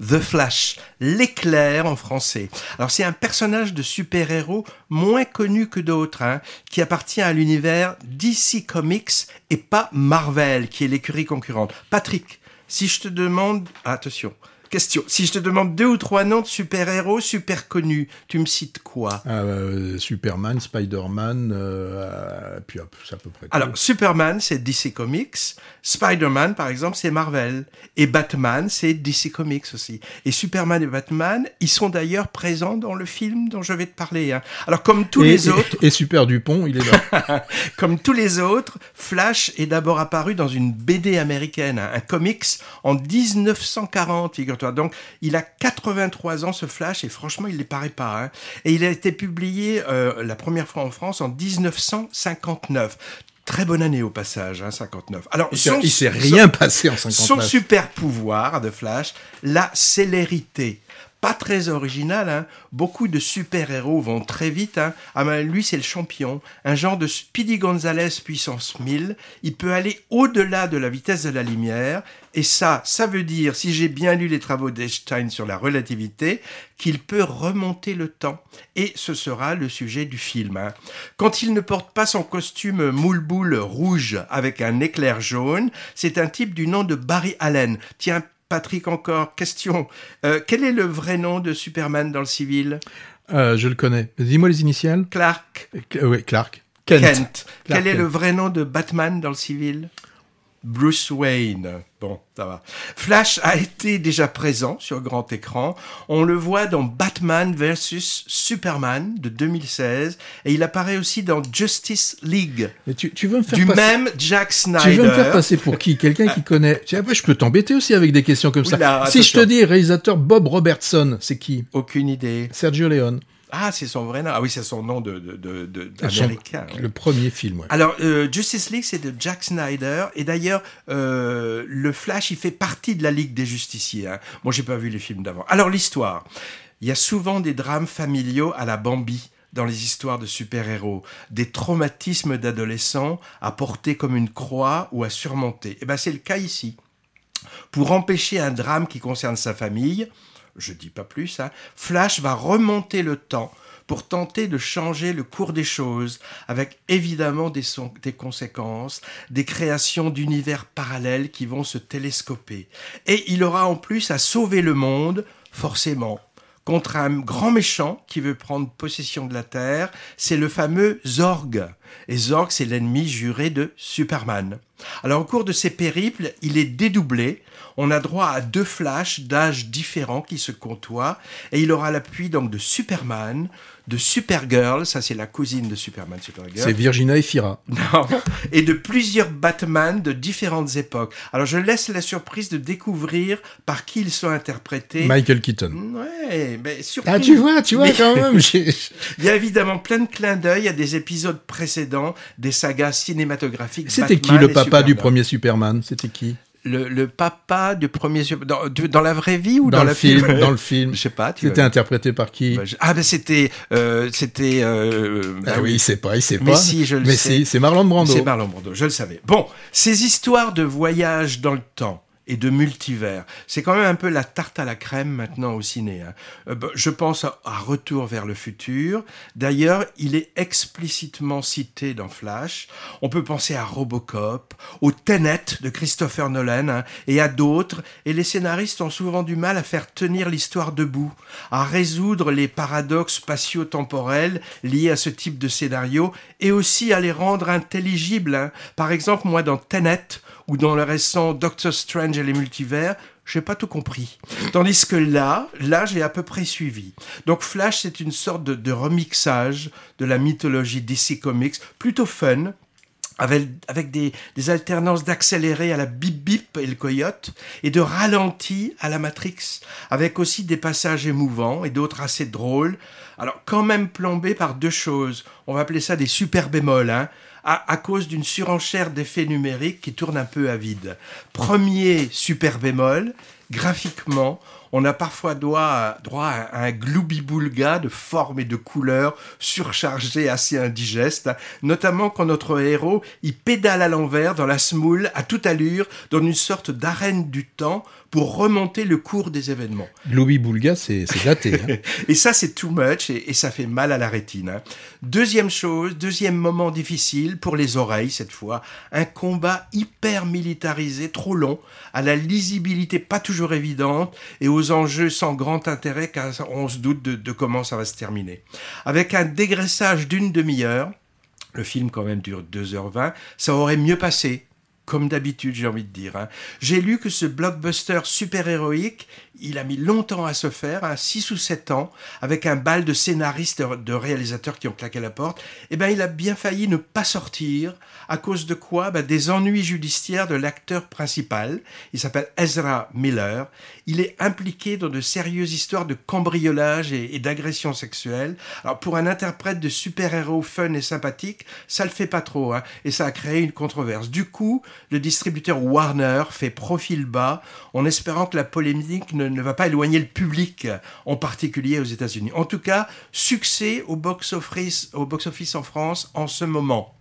The Flash, l'éclair en français. Alors c'est un personnage de super-héros moins connu que d'autres, hein, qui appartient à l'univers DC Comics et pas Marvel, qui est l'écurie concurrente. Patrick, si je te demande, attention, Question. Si je te demande deux ou trois noms de super-héros super connus, tu me cites quoi? Ah, euh, Superman, Spider-Man, euh, puis c'est à peu près. Alors, Superman, c'est DC Comics. Spider-Man, par exemple, c'est Marvel. Et Batman, c'est DC Comics aussi. Et Superman et Batman, ils sont d'ailleurs présents dans le film dont je vais te parler. Hein. Alors, comme tous les autres... Et Super Dupont, il est là. comme tous les autres, Flash est d'abord apparu dans une BD américaine, hein, un comics, en 1940, figure donc, il a 83 ans, ce Flash, et franchement, il ne les paraît pas. Hein. Et il a été publié euh, la première fois en France en 1959. Très bonne année au passage, hein, 59. Alors, il ne s'est rien passé en 59. Son super pouvoir de Flash, la célérité pas très original. Hein. Beaucoup de super-héros vont très vite. Hein. Ah ben, lui, c'est le champion. Un genre de Speedy Gonzales puissance 1000. Il peut aller au-delà de la vitesse de la lumière. Et ça, ça veut dire, si j'ai bien lu les travaux d'Einstein sur la relativité, qu'il peut remonter le temps. Et ce sera le sujet du film. Hein. Quand il ne porte pas son costume moule-boule rouge avec un éclair jaune, c'est un type du nom de Barry Allen. Tiens, Patrick encore, question. Euh, quel est le vrai nom de Superman dans le civil? Euh, Je le connais. Dis-moi les initiales. Clark. Euh, oui, Clark. Kent. Quel est le vrai nom de Batman dans le civil? Bruce Wayne. Bon, ça va. Flash a été déjà présent sur grand écran. On le voit dans Batman vs Superman de 2016 et il apparaît aussi dans Justice League. tu, veux me faire du même Jack Snyder. Tu veux me faire passer pour qui? Quelqu'un qui connaît. Après, je peux t'embêter aussi avec des questions comme ça. Si je te dis réalisateur Bob Robertson, c'est qui? Aucune idée. Sergio Leone. Ah, c'est son vrai nom. Ah oui, c'est son nom de, de, de, américain. Le premier film. Ouais. Alors, euh, Justice League, c'est de Jack Snyder. Et d'ailleurs, euh, le Flash, il fait partie de la Ligue des Justiciers. Hein. Moi, j'ai pas vu les films d'avant. Alors, l'histoire. Il y a souvent des drames familiaux à la Bambi dans les histoires de super-héros, des traumatismes d'adolescents à porter comme une croix ou à surmonter. Et eh ben, c'est le cas ici. Pour empêcher un drame qui concerne sa famille, je dis pas plus, hein, Flash va remonter le temps pour tenter de changer le cours des choses, avec évidemment des, des conséquences, des créations d'univers parallèles qui vont se télescoper. Et il aura en plus à sauver le monde, forcément, contre un grand méchant qui veut prendre possession de la Terre, c'est le fameux Zorg. Et Zorg, c'est l'ennemi juré de Superman. Alors au cours de ces périples, il est dédoublé. On a droit à deux flashs d'âges différents qui se côtoient et il aura l'appui donc de Superman, de Supergirl, ça c'est la cousine de Superman, Supergirl. C'est Virginia Efira. Non, et de plusieurs Batman de différentes époques. Alors je laisse la surprise de découvrir par qui ils sont interprétés. Michael Keaton. Ouais, mais surprise. Ah tu vois, tu vois quand même. il y a évidemment plein de clins d'œil à des épisodes précédents des sagas cinématographiques. C'était qui le papa du premier Superman? C'était qui? Le, papa du premier dans, dans la vraie vie ou dans, le film, Dans le film. Je sais pas. C'était interprété par qui? Bah, Ah ben c'était euh, c'était. Euh, ah oui, il sait pas, il sait mais pas. Si, je le mais si, c'est Marlon Brando. C'est Marlon Brando, je le savais. Bon, ces histoires de voyage dans le temps et de multivers. C'est quand même un peu la tarte à la crème maintenant au ciné. Hein. Euh, bah, je pense à, Retour vers le futur. D'ailleurs, il est explicitement cité dans Flash. On peut penser à Robocop, au Tenet de Christopher Nolan hein, et à d'autres. Et les scénaristes ont souvent du mal à faire tenir l'histoire debout, à résoudre les paradoxes spatio-temporels liés à ce type de scénario et aussi à les rendre intelligibles. Hein. Par exemple, moi dans Tenet, ou dans le récent Doctor Strange et les multivers, j'ai pas tout compris. Tandis que là, là, j'ai à peu près suivi. Donc Flash, c'est une sorte de, remixage de la mythologie DC Comics, plutôt fun, avec, des, des, alternances d'accéléré à la bip bip et le coyote, et de ralenti à la Matrix, avec aussi des passages émouvants et d'autres assez drôles. Alors quand même plombé par deux choses. On va appeler ça des super bémols, hein à, cause d'une surenchère d'effets numériques qui tourne un peu à vide. Premier super bémol, graphiquement, on a parfois droit, à un gloubi-boulga de formes et de couleurs surchargées assez indigestes, notamment quand notre héros y pédale à l'envers dans la smoule à toute allure, dans une sorte d'arène du temps, pour remonter le cours des événements. Globi Boulga, c'est daté. Hein. et ça, c'est too much et, ça fait mal à la rétine. Hein. Deuxième chose, deuxième moment difficile pour les oreilles cette fois, un combat hyper militarisé, trop long, à la lisibilité pas toujours évidente et aux enjeux sans grand intérêt car on se doute de, de comment ça va se terminer. Avec un dégraissage d'une demi-heure, le film quand même dure 2h20, ça aurait mieux passé comme d'habitude, j'ai envie de dire. Hein. J'ai lu que ce blockbuster super-héroïque, il a mis longtemps à se faire, hein, 6 ou 7 ans, avec un bal de scénaristes, de réalisateurs qui ont claqué la porte. Eh bien, il a bien failli ne pas sortir. À cause de quoi? Ben, Des ennuis judiciaires de l'acteur principal. Il s'appelle Ezra Miller. Il est impliqué dans de sérieuses histoires de cambriolage et, et d'agression sexuelle. Alors, pour un interprète de super-héros fun et sympathique, ça le fait pas trop. Hein, et ça a créé une controverse. Du coup, le distributeur Warner fait profil bas en espérant que la polémique ne, va pas éloigner le public, en particulier aux États-Unis. En tout cas, succès au box-office box -office en France en ce moment.